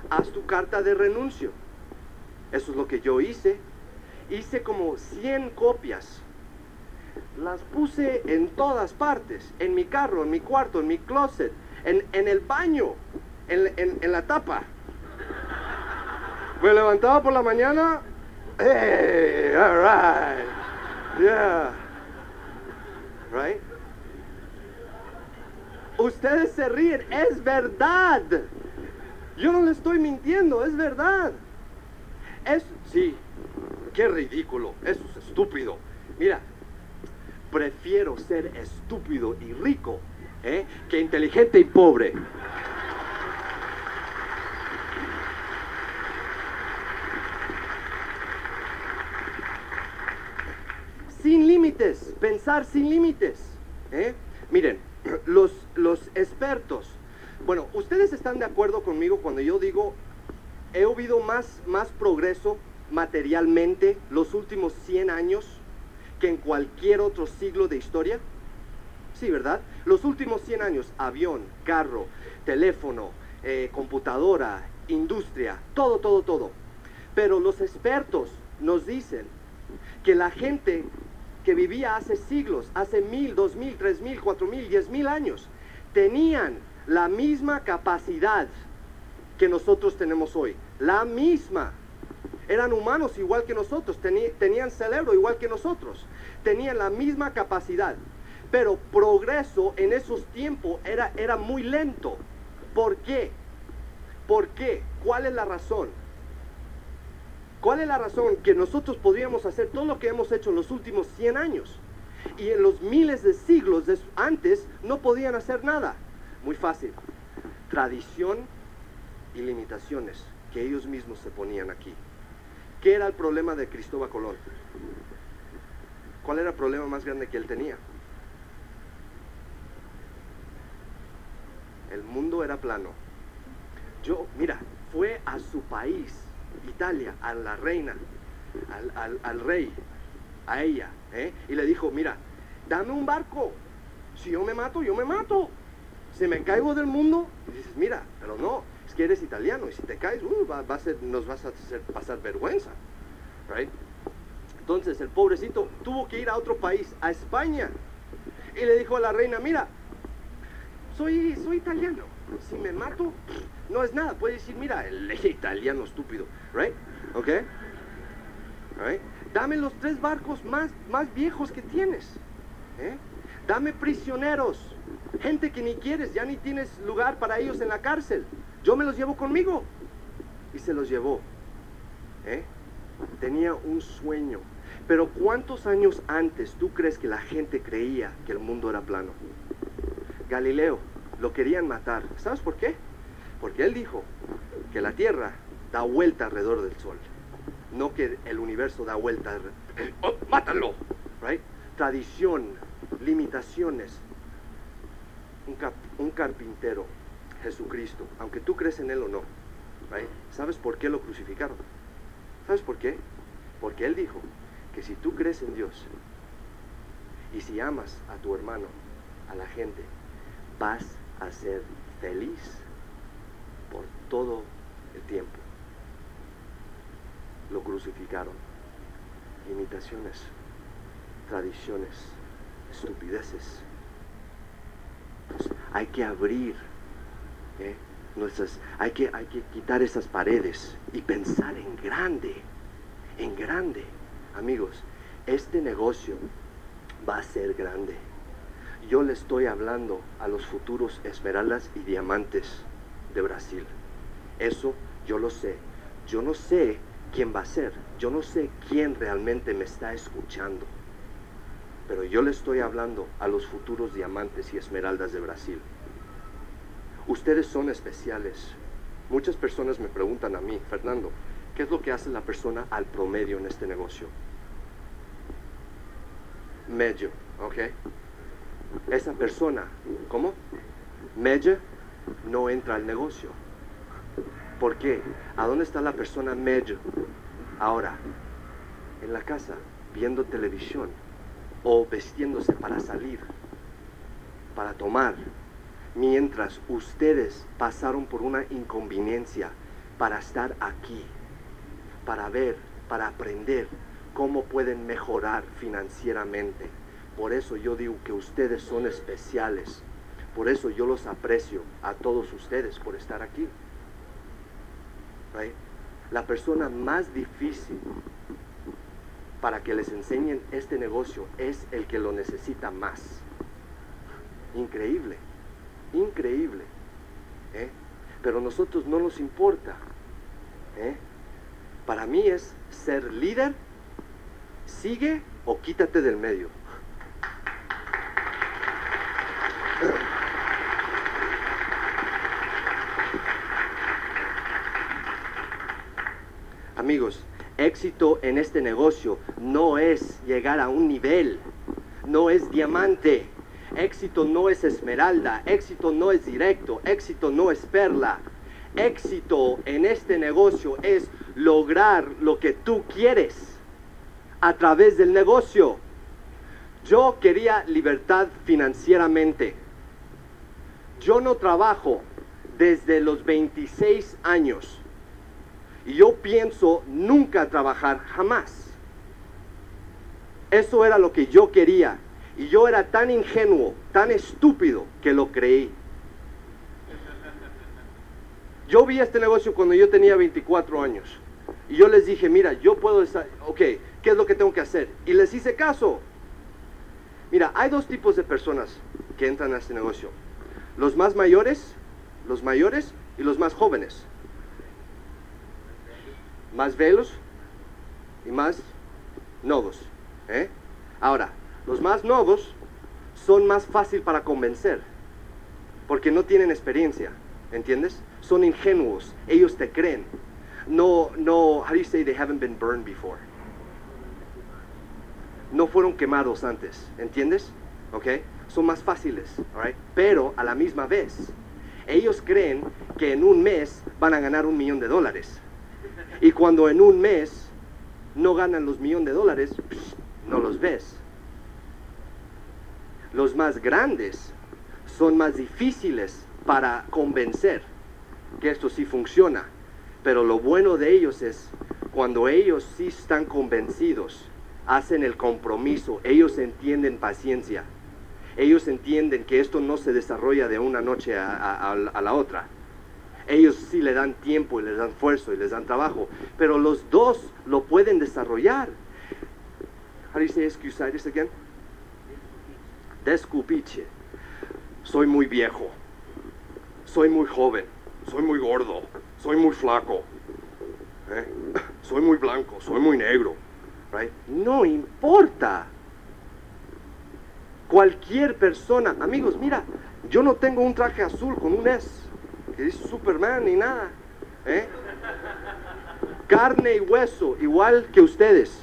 haz tu carta de renuncio. Eso es lo que yo hice. Hice como 100 copias. Las puse en todas partes. En mi carro, en mi cuarto, en mi closet, en, en el baño, en, en- la tapa. Me levantaba por la mañana. Hey, all right. Yeah. Right? Ustedes se ríen, es verdad. Yo no le estoy mintiendo, es verdad. Es, sí, qué ridículo, eso es estúpido. Mira, prefiero ser estúpido y rico ¿eh? que inteligente y pobre. Sin límites, pensar sin límites. ¿eh? Miren, los, los expertos, bueno, ustedes están de acuerdo conmigo cuando yo digo, he habido más, más progreso materialmente los últimos 100 años que en cualquier otro siglo de historia. Sí, ¿verdad? Los últimos 100 años, avión, carro, teléfono, eh, computadora, industria, todo, todo, todo. Pero los expertos nos dicen que la gente que vivía hace siglos, hace mil, dos mil, tres mil, cuatro mil, diez mil años, tenían la misma capacidad que nosotros tenemos hoy. La misma. Eran humanos igual que nosotros, tenían cerebro igual que nosotros, tenían la misma capacidad. Pero progreso en esos tiempos era, era muy lento. ¿Por qué? ¿Por qué? ¿Cuál es la razón? ¿Cuál es la razón que nosotros podríamos hacer todo lo que hemos hecho en los últimos 100 años? Y en los miles de siglos antes no podían hacer nada. Muy fácil. Tradición y limitaciones que ellos mismos se ponían aquí. ¿Qué era el problema de Cristóbal Colón? ¿Cuál era el problema más grande que él tenía? El mundo era plano. Yo, mira, fue a su país, Italia, a la reina, al, al- al rey, a ella, ¿eh? y le dijo, mira, dame un barco. Si yo me mato, yo me mato. Si me caigo del mundo, y dices, mira, pero no, es que eres italiano y si te caes, uh, a ser, nos vas a hacer pasar vergüenza. Right? Entonces el pobrecito tuvo que ir a otro país, a España, y le dijo a la reina, mira, soy, soy italiano, si me mato, no es nada, puede decir, mira, el italiano estúpido, right? ¿Ok? Right? Dame los tres barcos más, más viejos que tienes. ¿eh? Dame prisioneros, gente que ni quieres, ya ni tienes lugar para ellos en la cárcel. Yo me los llevo conmigo. Y se los llevó. ¿eh? Tenía un sueño. Pero ¿cuántos años antes tú crees que la gente creía que el mundo era plano? Galileo lo querían matar. ¿Sabes por qué? Porque él dijo que la Tierra da vuelta alrededor del Sol, no que el universo da vuelta. ¡Oh, ¡Mátalo! Right? Tradición, limitaciones. Un, carpintero, Jesucristo, aunque tú crees en él o no? ¿sabes por qué lo crucificaron? ¿Sabes por qué? Porque él dijo que si tú crees en Dios y si amas a tu hermano, a la gente, vas a ser feliz todo el tiempo. Lo crucificaron. Limitaciones, tradiciones, estupideces. Pues hay que abrir ¿eh? nuestras, hay que, hay que quitar esas paredes y pensar en grande, en grande. Amigos, este negocio va a ser grande. Yo le estoy hablando a los futuros esmeraldas y diamantes de Brasil. Eso yo lo sé. Yo no sé quién va a ser. Yo no sé quién realmente me está escuchando. Pero yo le estoy hablando a los futuros diamantes y esmeraldas de Brasil. Ustedes son especiales. Muchas personas me preguntan a mí, Fernando, ¿qué es lo que hace la persona al promedio en este negocio? Medio, ¿ok? Esa persona, ¿cómo? Media no entra al negocio. ¿Por qué? ¿A dónde está la persona medio? Ahora, en la casa, viendo televisión o vestiéndose para salir, para tomar, mientras ustedes pasaron por una inconveniencia para estar aquí, para ver, para aprender cómo pueden mejorar financieramente. Por eso yo digo que ustedes son especiales. Por eso yo los aprecio a todos ustedes por estar aquí. La persona más difícil para que les enseñen este negocio es el que lo necesita más. Increíble, increíble. ¿eh? Pero a nosotros no nos importa. ¿eh? Para mí es ser líder, sigue o quítate del medio. Amigos, éxito en este negocio no es llegar a un nivel, no es diamante. Éxito no es esmeralda, éxito no es directo, éxito no es perla. Éxito en este negocio es lograr lo que tú quieres a través del negocio. Yo quería libertad financieramente. Yo no trabajo desde los 26 años. Y yo pienso nunca trabajar jamás. Eso era lo que yo quería. Y yo era tan ingenuo, tan estúpido, que lo creí. Yo vi este negocio cuando yo tenía 24 años. Y yo les dije, mira, yo puedo estar, ok, ¿qué es lo que tengo que hacer? Y les hice caso. Mira, hay dos tipos de personas que entran a este negocio. Los más mayores, los mayores y los más jóvenes. Más velos y más nodos. ¿eh? Ahora, los más nuevos son más fácil para convencer, porque no tienen experiencia, ¿entiendes? Son ingenuos, ellos te creen. No, no, how do you say they haven't been burned before? No fueron quemados antes, ¿entiendes? ¿Ok? Son más fáciles, alright? Pero a la misma vez, ellos creen que en un mes van a ganar un millón de dólares. Y cuando en un mes no ganan los millones de dólares, no los ves. Los más grandes son más difíciles para convencer que esto sí funciona. Pero lo bueno de ellos es cuando ellos sí están convencidos, hacen el compromiso, ellos entienden paciencia, ellos entienden que esto no se desarrolla de una noche a, a- a la otra. Ellos sí le dan tiempo y les dan esfuerzo y les dan trabajo, pero los dos lo pueden desarrollar. How do you say again? Descupiche. Soy muy viejo. Soy muy joven. Soy muy gordo. Soy muy flaco. ¿eh? Soy muy blanco. Soy muy negro. Right? No importa. Cualquier persona, amigos, mira, yo no tengo un traje azul con un S que dice Superman ni nada. ¿eh? Carne y hueso, igual que ustedes.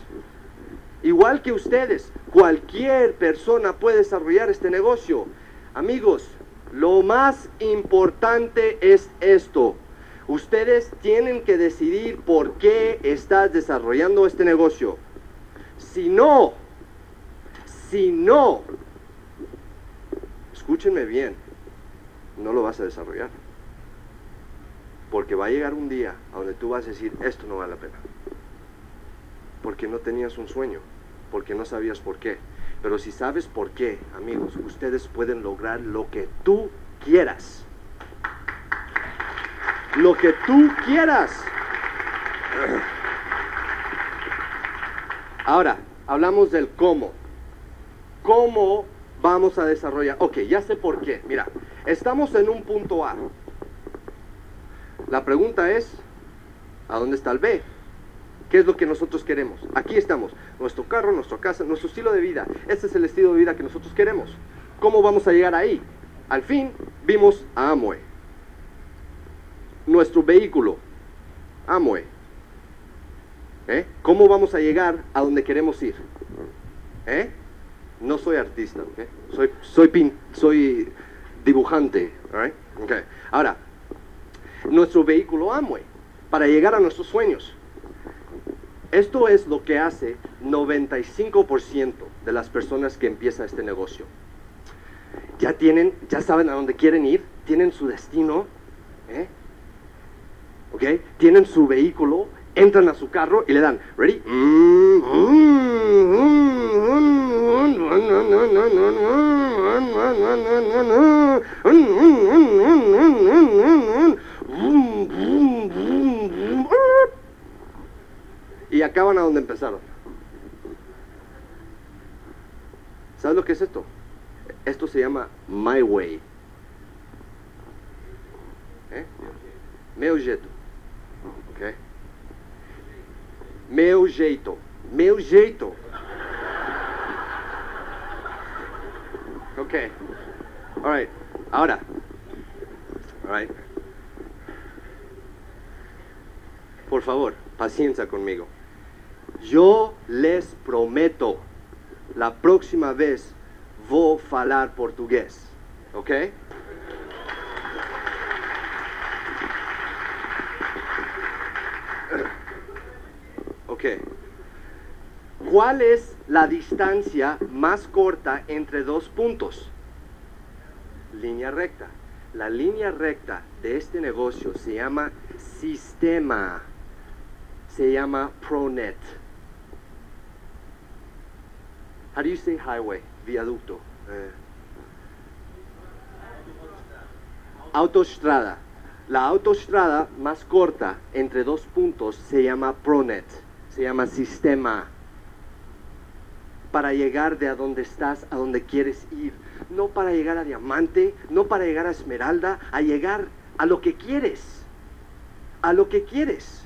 Igual que ustedes, cualquier persona puede desarrollar este negocio. Amigos, lo más importante es esto. Ustedes tienen que decidir por qué estás desarrollando este negocio. Si no, si no, escúchenme bien, no lo vas a desarrollar. Porque va a llegar un día a donde tú vas a decir, esto no vale la pena porque no tenías un sueño, porque no sabías por qué. Pero si sabes por qué, amigos, ustedes pueden lograr lo que tú quieras. Lo que tú quieras. Ahora, hablamos del cómo. ¿Cómo vamos a desarrollar? Ok, ya sé por qué. Mira, estamos en un punto A. La pregunta es, ¿a dónde está el B? ¿Qué es lo que nosotros queremos? Aquí estamos, nuestro carro, nuestra casa, nuestro estilo de vida. Este es el estilo de vida que nosotros queremos. ¿Cómo vamos a llegar ahí? Al fin vimos a Amway. Nuestro vehículo, Amway. ¿Eh? ¿Cómo vamos a llegar a donde queremos ir? ¿Eh? No soy artista, ¿ok? Soy, soy, pin- soy dibujante, alright? Ok. Ahora, nuestro vehículo Amway, para llegar a nuestros sueños. Esto es lo que hace 95% de las personas que empiezan este negocio. Ya tienen, ya saben a dónde quieren ir, tienen su destino, ¿eh? ¿ok? Tienen su vehículo, entran a su carro y le dan, ¿ready? Y acaban a donde empezaron. ¿Sabes lo que es esto? Esto se llama My Way. ¿Eh? Meu jeito. Ok? Meu jeito. Meu jeito. Ok. Alright. Ahora. Alright. Por favor, paciencia conmigo. Yo les prometo, la próxima vez vou falar portugués. Ok? Ok. ¿Cuál es la distancia más corta entre dos puntos? Línea recta. la línea recta de este negocio se llama sistema. Se llama ProNet. How do you say highway? Viaducto. Eh. Autostrada. La autostrada más corta entre dos puntos se llama ProNet. Se llama sistema. Para llegar de a donde estás a donde quieres ir. No para llegar a diamante, no para llegar a esmeralda, a llegar a lo que quieres. A lo que quieres.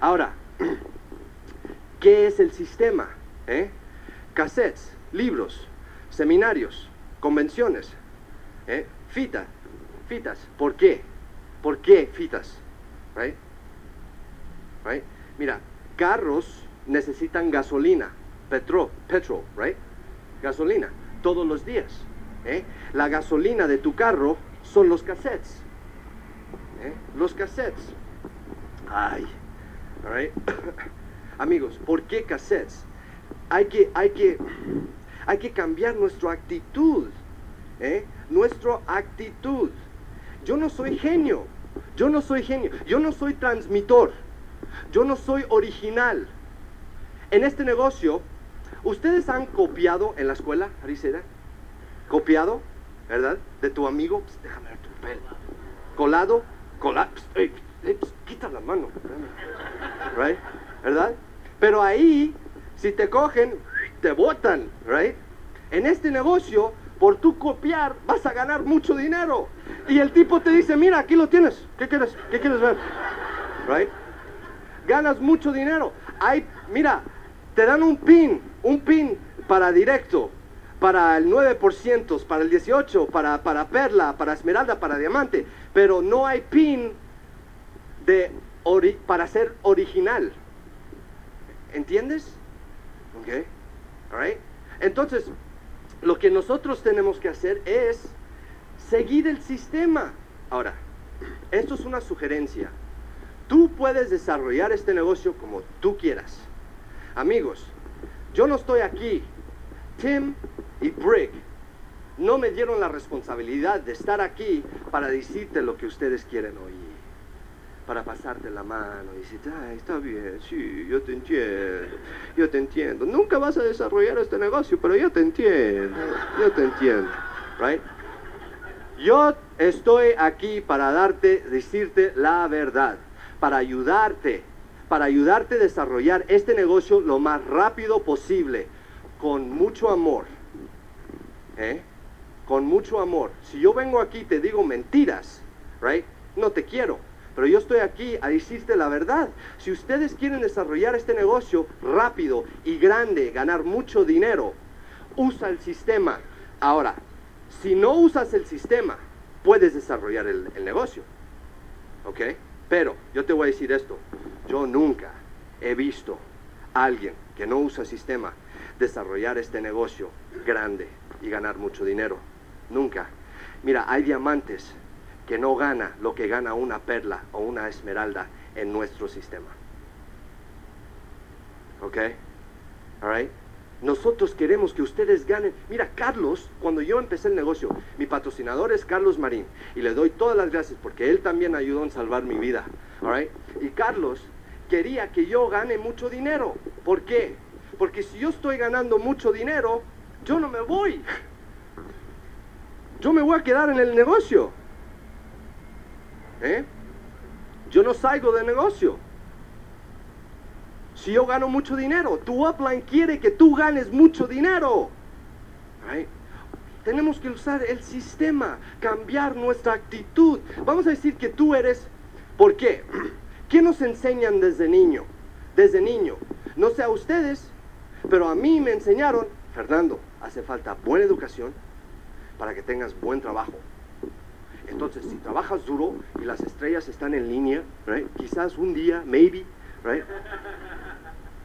Ahora, ¿qué es el sistema? ¿Eh? Cassettes, libros, seminarios, convenciones, ¿eh? fita, fitas. ¿Por qué? ¿Por qué fitas? Right? Right? Mira, carros necesitan gasolina, petrol, petrol, right? Gasolina, todos los días. ¿eh? La gasolina de tu carro son los cassettes. ¿eh? Los cassettes. Ay, Amigos, ¿por qué cassettes? Hay que, hay que, hay que cambiar nuestra actitud. ¿eh? Nuestra actitud. Yo no soy genio. Yo no soy genio. Yo no soy transmitor. Yo no soy original. En este negocio, ¿ustedes han copiado en la escuela, Ariseda? ¿Copiado? ¿Verdad? De tu amigo. Déjame ver tu pelo. ¿Colado? ¿Colado? Ey, psst, quita la mano. Right? ¿Verdad? Pero ahí, si te cogen, te botan. Right? En este negocio, por tu copiar, vas a ganar mucho dinero. Y el tipo te dice, mira, aquí lo tienes. ¿Qué quieres? ¿Qué quieres ver? Right? Ganas mucho dinero. Hay, mira, te dan un pin, un pin para directo, para el 9%, para el 18%, para, para perla, para esmeralda, para diamante. Pero no hay pin para ser original. ¿Entiendes? Ok. Alright. Entonces, lo que nosotros tenemos que hacer es seguir el sistema. Ahora, esto es una sugerencia. Tú puedes desarrollar este negocio como tú quieras. Amigos, yo no estoy aquí. Tim y Brick no me dieron la responsabilidad de estar aquí para decirte lo que ustedes quieren oír. Para pasarte la mano y ay, está bien, sí, yo te entiendo, yo te entiendo. Nunca vas a desarrollar este negocio, pero yo te entiendo, yo te entiendo, right? Yo estoy aquí para darte, decirte la verdad, para ayudarte, para ayudarte a desarrollar este negocio lo más rápido posible, con mucho amor. ¿eh? Con mucho amor. Si yo vengo aquí y te digo mentiras, right? No te quiero. Pero yo estoy aquí a decirte la verdad. Si ustedes quieren desarrollar este negocio rápido y grande, ganar mucho dinero, usa el sistema. Ahora, si no usas el sistema, puedes desarrollar el, negocio. ¿Ok? Pero yo te voy a decir esto. Yo nunca he visto a alguien que no usa sistema desarrollar este negocio grande y ganar mucho dinero. Nunca. Mira, hay diamantes que no gana lo que gana una perla o una esmeralda en nuestro sistema. ¿Ok? Alright? Nosotros queremos que ustedes ganen. Mira, Carlos, cuando yo empecé el negocio, mi patrocinador es Carlos Marín. Y le doy todas las gracias porque él también ayudó en salvar mi vida. Alright? Y Carlos quería que yo gane mucho dinero. ¿Por qué? Porque si yo estoy ganando mucho dinero, yo no me voy. Yo me voy a quedar en el negocio. ¿Eh? Yo no salgo del negocio. Si yo gano mucho dinero, tu upline quiere que tú ganes mucho dinero. Tenemos que usar el sistema, cambiar nuestra actitud. Vamos a decir que tú eres, ¿por qué? ¿Qué nos enseñan desde niño? Desde niño. No sé a ustedes, pero a mí me enseñaron, Fernando, hace falta buena educación para que tengas buen trabajo. Entonces, si trabajas duro y las estrellas están en línea, quizás un día, maybe,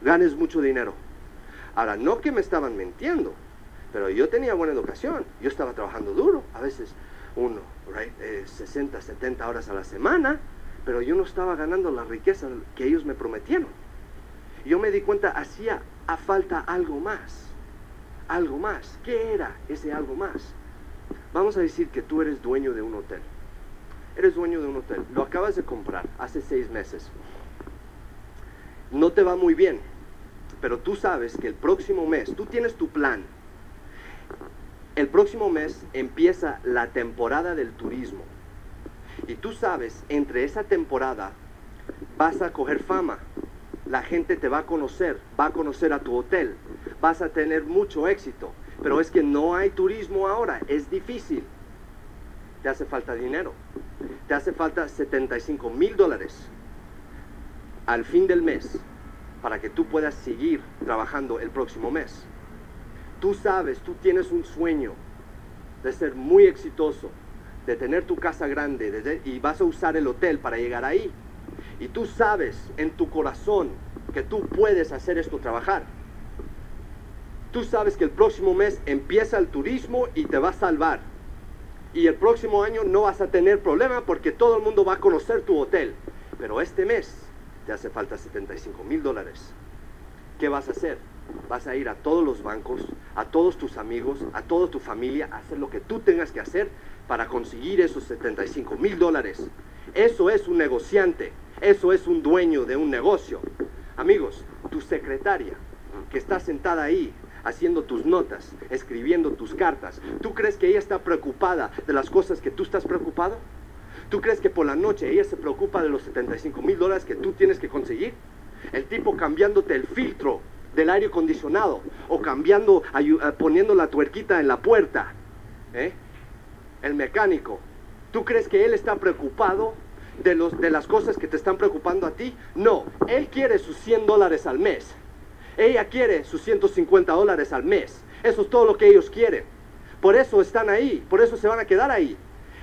ganes mucho dinero. Ahora, no que me estaban mintiendo, pero yo tenía buena educación. Yo estaba trabajando duro, a veces uno, right, eh, 60, 70 horas a la semana, pero yo no estaba ganando la riqueza que ellos me prometieron. Yo me di cuenta, hacía a falta algo más, algo más. ¿Qué era ese algo más? Vamos a decir que tú eres dueño de un hotel. Eres dueño de un hotel. Lo acabas de comprar hace seis meses. No te va muy bien, pero tú sabes que el próximo mes, tú tienes tu plan. El próximo mes empieza la temporada del turismo. Y tú sabes, entre esa temporada vas a coger fama. La gente te va a conocer, va a conocer a tu hotel. Vas a tener mucho éxito. Pero es que no hay turismo ahora, es difícil. Te hace falta dinero. Te hace falta 75 mil dólares al fin del mes para que tú puedas seguir trabajando el próximo mes. Tú sabes, tú tienes un sueño de ser muy exitoso, de tener tu casa grande de- y vas a usar el hotel para llegar ahí. Y tú sabes en tu corazón que tú puedes hacer esto trabajar. Tú sabes que el próximo mes empieza el turismo y te va a salvar. Y el próximo año no vas a tener problema porque todo el mundo va a conocer tu hotel. Pero este mes te hace falta 75 mil dólares. ¿Qué vas a hacer? Vas a ir a todos los bancos, a todos tus amigos, a toda tu familia, a hacer lo que tú tengas que hacer para conseguir esos 75 mil dólares. Eso es un negociante, eso es un dueño de un negocio. Amigos, tu secretaria que está sentada ahí haciendo tus notas, escribiendo tus cartas, ¿tú crees que ella está preocupada de las cosas que tú estás preocupado? ¿Tú crees que por la noche ella se preocupa de los 75 mil dólares que tú tienes que conseguir? El tipo cambiándote el filtro del aire acondicionado o cambiando, eh, poniendo la tuerquita en la puerta. ¿eh? El mecánico. ¿Tú crees que él está preocupado de, los, de las cosas que te están preocupando a ti? No, él quiere sus 100 dólares al mes. Ella quiere sus 150 dólares al mes. Eso es todo lo que ellos quieren. Por eso están ahí, por eso se van a quedar ahí.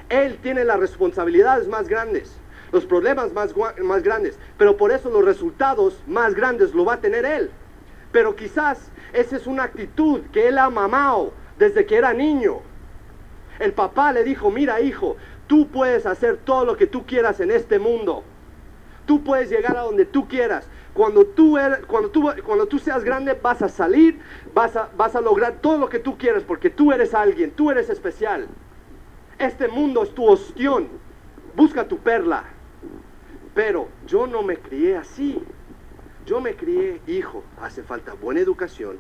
Él tiene las responsabilidades más grandes, los problemas más, más grandes, pero por eso los resultados más grandes lo va a tener él. Pero quizás esa es una actitud que él ha mamado desde que era niño. El papá le dijo, mira hijo, tú puedes hacer todo lo que tú quieras en este mundo. Tú puedes llegar a donde tú quieras. Cuando tú, eres- cuando tú, cuando tú seas grande vas a salir, vas a, vas a lograr todo lo que tú quieras porque tú eres alguien, tú eres especial. Este mundo es tu ostión. Busca tu perla. Pero yo no me crié así. Yo me crié, hijo, hace falta buena educación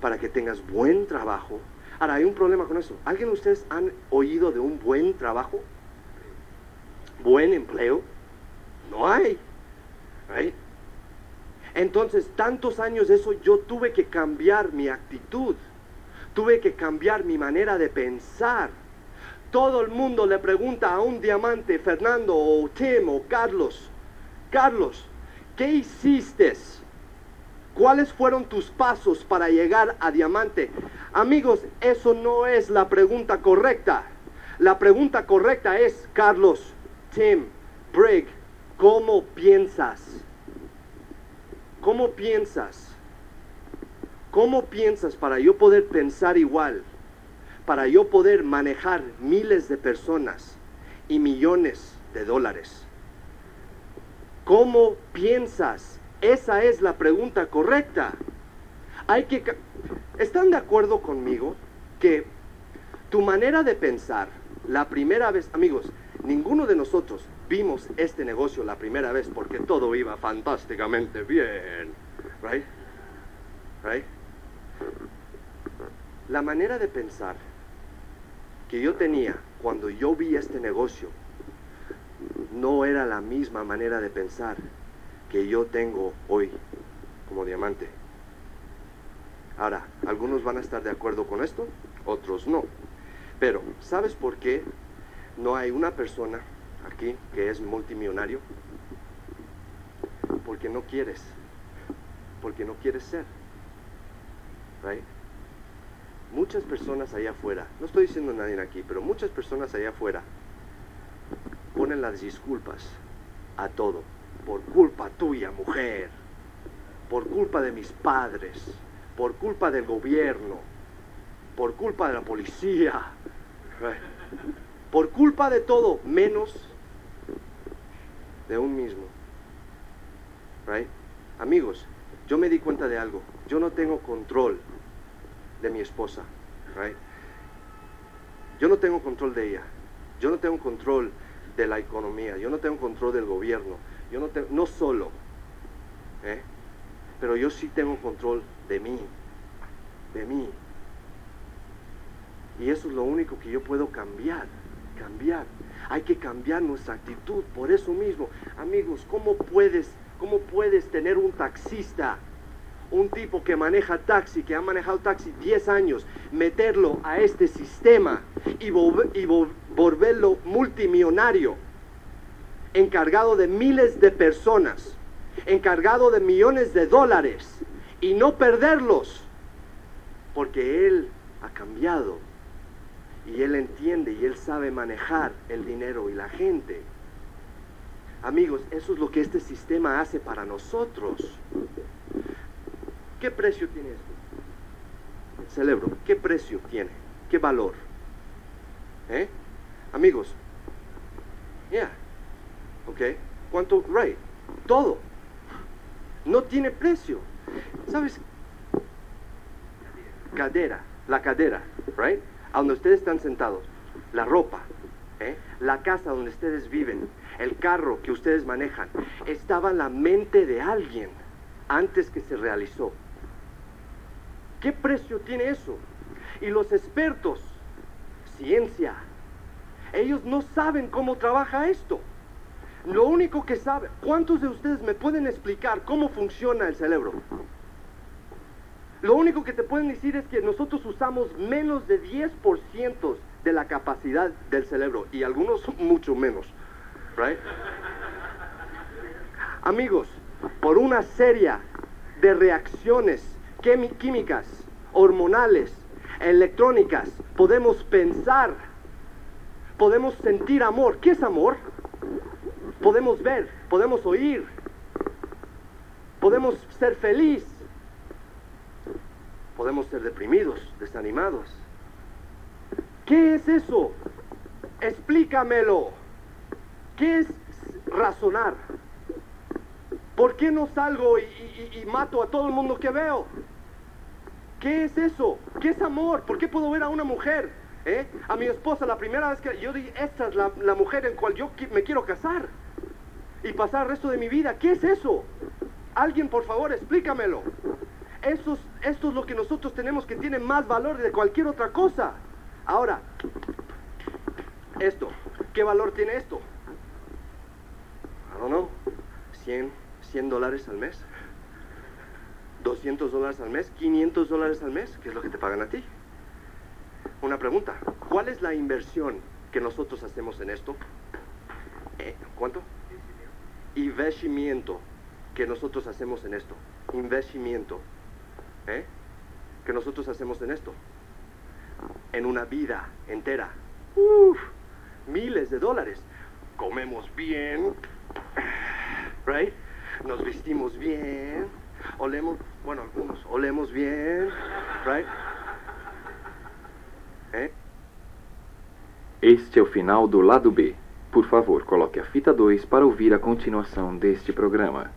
para que tengas buen trabajo. Ahora, hay un problema con eso. ¿Alguien de ustedes han oído de un buen trabajo? ¿Buen empleo? No hay. Right? Entonces, tantos años eso, yo tuve que cambiar mi actitud. Tuve que cambiar mi manera de pensar. Todo el mundo le pregunta a un diamante, Fernando o Tim o Carlos, Carlos, ¿qué hiciste? ¿Cuáles fueron tus pasos para llegar a diamante? Amigos, eso no es la pregunta correcta. La pregunta correcta es, Carlos, Tim, Brig, ¿cómo piensas? ¿Cómo piensas? ¿Cómo piensas para yo poder pensar igual? Para yo poder manejar miles de personas y millones de dólares. ¿Cómo piensas? Esa es la pregunta correcta. Hay que ¿Están de acuerdo conmigo que tu manera de pensar, la primera vez, amigos, ninguno de nosotros vimos este negocio la primera vez porque todo iba fantásticamente bien, right? Right? La manera de pensar que yo tenía cuando yo vi este negocio no era la misma manera de pensar que yo tengo hoy como diamante. Ahora, algunos van a estar de acuerdo con esto, otros no. Pero, ¿sabes por qué no hay una persona aquí que es multimillonario? Porque no quieres. Porque no quieres ser. Right? Muchas personas allá afuera, no estoy diciendo a nadie aquí, pero muchas personas allá afuera ponen las disculpas a todo. Por culpa tuya, mujer. Por culpa de mis padres. Por culpa del gobierno. Por culpa de la policía. Por culpa de todo, menos de un mismo. Right? Amigos, yo me di cuenta de algo. Yo no tengo control de mi esposa. Right? Yo no tengo control de ella. Yo no tengo control de la economía. Yo no tengo control del gobierno. Yo no tengo, no solo. ¿eh? Pero yo sí tengo control de mí. De mí. Y eso es lo único que yo puedo cambiar. Cambiar. Hay que cambiar nuestra actitud. Por eso mismo, amigos, ¿cómo puedes, cómo puedes tener un taxista? Un tipo que maneja taxi, que ha manejado taxi 10 años, meterlo a este sistema y, y vol- volverlo multimillonario, encargado de miles de personas, encargado de millones de dólares y no perderlos, porque él ha cambiado y él entiende y él sabe manejar el dinero y la gente. Amigos, eso es lo que este sistema hace para nosotros. ¿Qué precio tiene esto? El ¿qué precio tiene? ¿Qué valor? ¿Eh? Amigos, ya, ¿ok? ¿Cuánto? Right, todo. No tiene precio. ¿Sabes? Cadera, la cadera, right? A donde ustedes están sentados, la ropa, ¿eh? la casa donde ustedes viven, el carro que ustedes manejan, estaba en la mente de alguien antes que se realizó. ¿Qué precio tiene eso? Y los expertos, ciencia, ellos no saben cómo trabaja esto. Lo único que saben, ¿cuántos de ustedes me pueden explicar cómo funciona el cerebro? Lo único que te pueden decir es que nosotros usamos menos de 10% de la capacidad del cerebro y algunos mucho menos, right? Amigos, por una serie de reacciones químicas, hormonales, electrónicas, podemos pensar, podemos sentir amor. ¿Qué es amor? Podemos ver, podemos oír, podemos ser feliz, podemos ser deprimidos, desanimados. ¿Qué es eso? Explícamelo. ¿Qué es razonar? ¿Por qué no salgo y, mato a todo el mundo que veo? ¿Qué es eso? ¿Qué es amor? ¿Por qué puedo ver a una mujer? eh? A mi esposa la primera vez que yo dije, esta es la, mujer en cual yo me quiero casar y pasar el resto de mi vida. ¿Qué es eso? Alguien, por favor, explícamelo. Eso es, esto es lo que nosotros tenemos que tiene más valor de cualquier otra cosa. Ahora, esto, ¿qué valor tiene esto? I don't know, 100, 100 dólares al mes, 200 dólares al mes, 500 dólares al mes, ¿qué es lo que te pagan a ti? Una pregunta, ¿cuál es la inversión que nosotros hacemos en esto? Eh, ¿Cuánto? Investimiento que nosotros hacemos en esto. Investimiento. ¿Eh? Que nosotros hacemos en esto. En una vida entera. Uf, miles de dólares. Comemos bien. Right? Nos vestimos bien. Olemos, bueno, algunos olemos bien. Right? ¿Eh? Este é o final do lado B. Por favor, coloque a fita 2 para ouvir a continuação deste programa.